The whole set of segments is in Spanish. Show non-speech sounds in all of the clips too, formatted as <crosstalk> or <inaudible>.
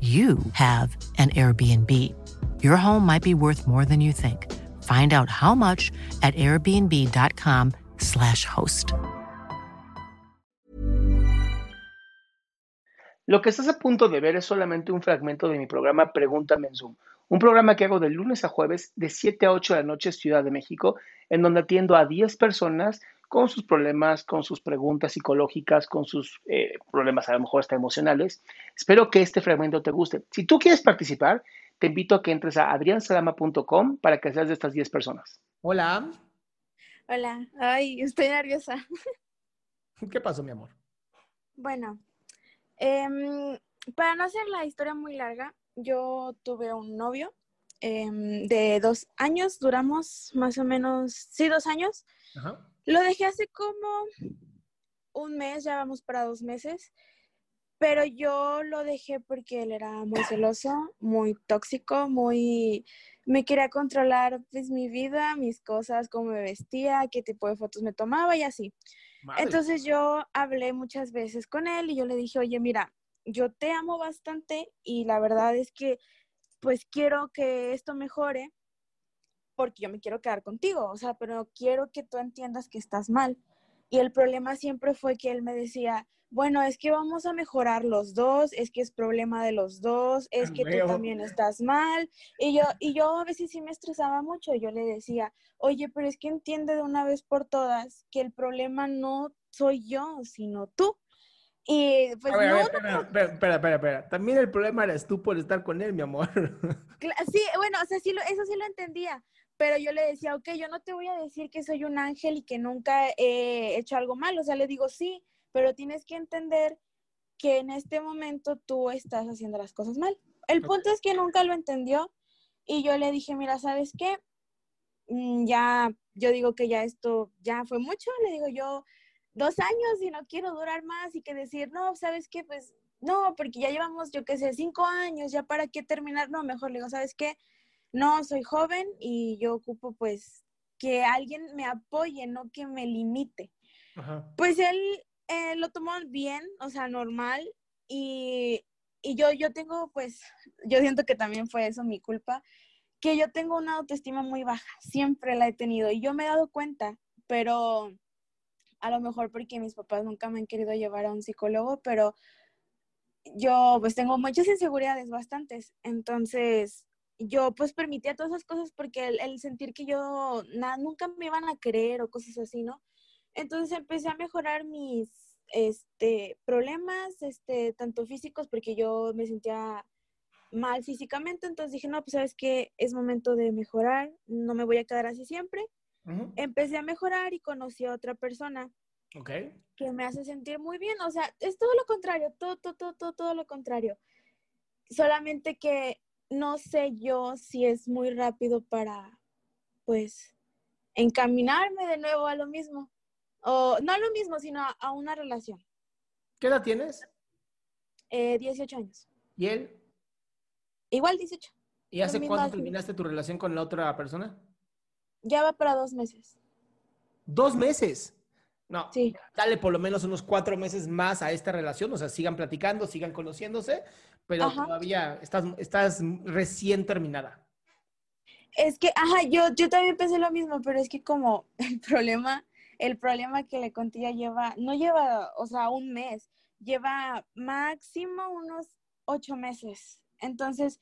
you have an Airbnb. Your home might be worth more than you think. Find out how much at airbnb.com/slash host. Lo que estás a punto de ver es solamente un fragmento de mi programa Pregúntame en Zoom, un programa que hago de lunes a jueves de 7 a 8 de la noche Ciudad de México, en donde atiendo a 10 personas con sus problemas, con sus preguntas psicológicas, con sus eh, problemas a lo mejor hasta emocionales. Espero que este fragmento te guste. Si tú quieres participar, te invito a que entres a adriansalama.com para que seas de estas 10 personas. Hola. Hola. Ay, estoy nerviosa. ¿Qué pasó, mi amor? Bueno, em, para no hacer la historia muy larga, yo tuve un novio em, de dos años, duramos más o menos, sí, dos años. Ajá. Lo dejé hace como un mes, ya vamos para dos meses, pero yo lo dejé porque él era muy celoso, muy tóxico, muy... Me quería controlar pues mi vida, mis cosas, cómo me vestía, qué tipo de fotos me tomaba y así. Entonces yo hablé muchas veces con él y yo le dije, oye, mira, yo te amo bastante y la verdad es que pues quiero que esto mejore, porque yo me quiero quedar contigo, o sea, pero quiero que tú entiendas que estás mal. Y el problema siempre fue que él me decía, bueno, es que vamos a mejorar los dos, es que es problema de los dos, es que tú también estás mal. Y yo, y yo a veces sí me estresaba mucho, yo le decía, oye, pero es que entiende de una vez por todas que el problema no soy yo, sino tú. Y pues no, espera, espera, espera, espera, También el problema eres tú por estar con él, mi amor. Sí, bueno, o sea, sí eso sí lo entendía, pero yo le decía, ok, yo no te voy a decir que soy un ángel y que nunca he hecho algo malo, o sea, le digo, sí, pero tienes que entender que en este momento tú estás haciendo las cosas mal. El punto es que nunca lo entendió y yo le dije, mira, ¿sabes qué? Mm, ya, yo digo que ya esto ya fue mucho, le digo yo, dos años y no quiero durar más y que decir, no, ¿sabes qué? Pues no, porque ya llevamos, yo qué sé, cinco años, ya para qué terminar, no, mejor le digo, ¿sabes qué? No, soy joven y yo ocupo pues que alguien me apoye, no que me limite. Pues él eh, lo tomó bien, o sea, normal, y, y, yo, yo tengo pues, yo siento que también fue eso mi culpa, que yo tengo una autoestima muy baja, siempre la he tenido, y yo me he dado cuenta, pero a lo mejor porque mis papás nunca me han querido llevar a un psicólogo, pero yo pues tengo muchas inseguridades, bastantes, entonces yo pues permitía todas esas cosas porque el, sentir que yo nada, nunca me iban a creer o cosas así, ¿no? Entonces empecé a mejorar mis este, problemas, este, tanto físicos, porque yo me sentía mal físicamente, entonces dije, no, pues sabes que es momento de mejorar, no me voy a quedar así siempre. Empecé a mejorar y conocí a otra persona. Que me hace sentir muy bien, o sea, es todo lo contrario, todo, todo, todo, todo, todo lo contrario. Solamente que no sé yo si es muy rápido para, pues, encaminarme de nuevo a lo mismo. O no a lo mismo, sino a, una relación. ¿Qué edad tienes? Eh, 18 años. ¿Y él? Igual 18. ¿Y hace cuánto terminaste tu relación con la otra persona? Ya va para dos meses. ¿Dos meses? No, Sí. dale por lo menos unos cuatro meses más a esta relación, o sea, sigan platicando, sigan conociéndose, pero Ajá. todavía estás, estás recién terminada. Es que, ajá, yo, yo también pensé lo mismo, pero es que como <laughs> el problema, el problema que le conté ya lleva, no lleva, o sea, un mes, lleva máximo unos ocho meses. Entonces,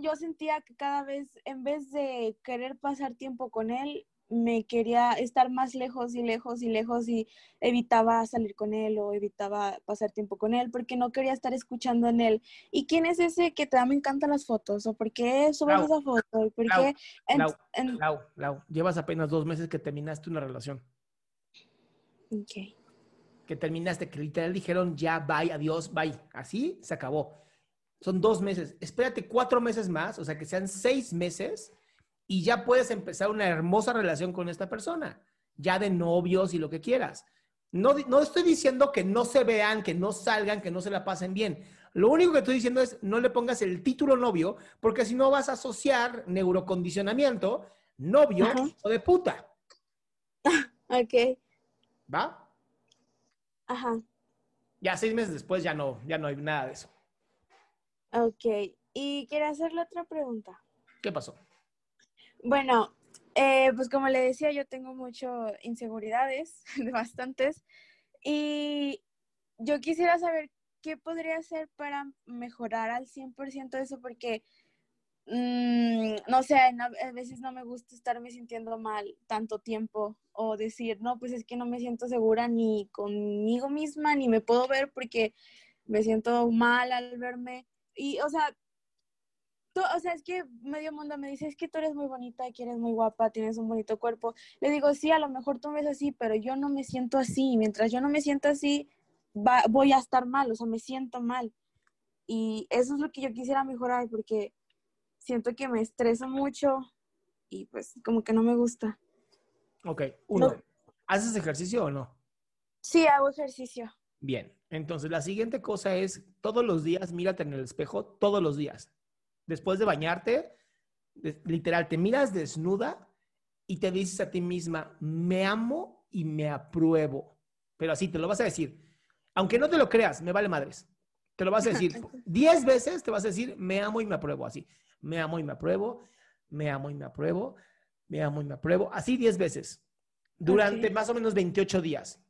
yo sentía que cada vez, en vez de querer pasar tiempo con él, me quería estar más lejos y lejos y lejos y evitaba salir con él o evitaba pasar tiempo con él porque no quería estar escuchando en él. ¿Y quién es ese que te da me encantan las fotos? ¿O por qué subes Lau. esa foto? ¿Y por Lau. qué? Lau. en- Lau, Lau, llevas apenas dos meses que terminaste una relación, Ok. que terminaste, que literal dijeron ya, bye, adiós, bye, así se acabó. Son dos meses, espérate cuatro meses más, o sea, que sean seis meses y ya puedes empezar una hermosa relación con esta persona, ya de novios y lo que quieras. No, no estoy diciendo que no se vean, que no salgan, que no se la pasen bien. Lo único que estoy diciendo es no le pongas el título novio, porque si no vas a asociar neurocondicionamiento, novio Ajá. o de puta. <laughs> Ok. ¿Va? Ajá. Ya seis meses después ya no, ya no hay nada de eso. Ok. Y quería hacerle otra pregunta. ¿Qué pasó? Bueno, eh, pues como le decía, yo tengo mucho inseguridades, <laughs> bastantes, y yo quisiera saber qué podría hacer para mejorar al 100% eso, porque, mm, no sé, a veces no me gusta estarme sintiendo mal tanto tiempo o decir, no, pues es que no me siento segura ni conmigo misma, ni me puedo ver porque me siento mal al verme. Y, o sea, tú- o sea, es que medio mundo me dice, es que tú eres muy bonita, que eres muy guapa, tienes un bonito cuerpo. Le digo, sí, a lo mejor tú me ves así, pero yo no me siento así. Mientras yo no me siento así, va- voy a estar mal, o sea, me siento mal. Y eso es lo que yo quisiera mejorar, porque siento que me estreso mucho y pues como que no me gusta. Ok, uno. No. ¿Haces ejercicio o no? Sí, hago ejercicio. Bien. Entonces, la siguiente cosa es todos los días mírate en el espejo, todos los días. Después de bañarte, literal, te miras desnuda y te dices a ti misma, me amo y me apruebo. Pero así te lo vas a decir. Aunque no te lo creas, me vale madres. Te lo vas a decir. <laughs> Diez veces te vas a decir, me amo y me apruebo. Así. Me amo y me apruebo. Me amo y me apruebo. Me amo y me apruebo. Así diez veces. Durante más o menos 28 días.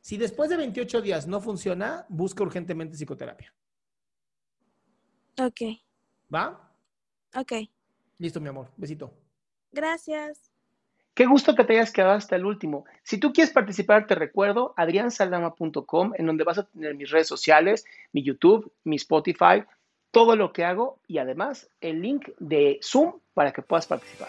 Si después de 28 días no funciona, busca urgentemente psicoterapia. Ok, ¿Va? ok. Listo, mi amor. Besito. Gracias. Qué gusto que te hayas quedado hasta el último. Si tú quieres participar, te recuerdo adriansaldama.com, en donde vas a tener mis redes sociales, mi YouTube, mi Spotify, todo lo que hago y además el link de Zoom para que puedas participar.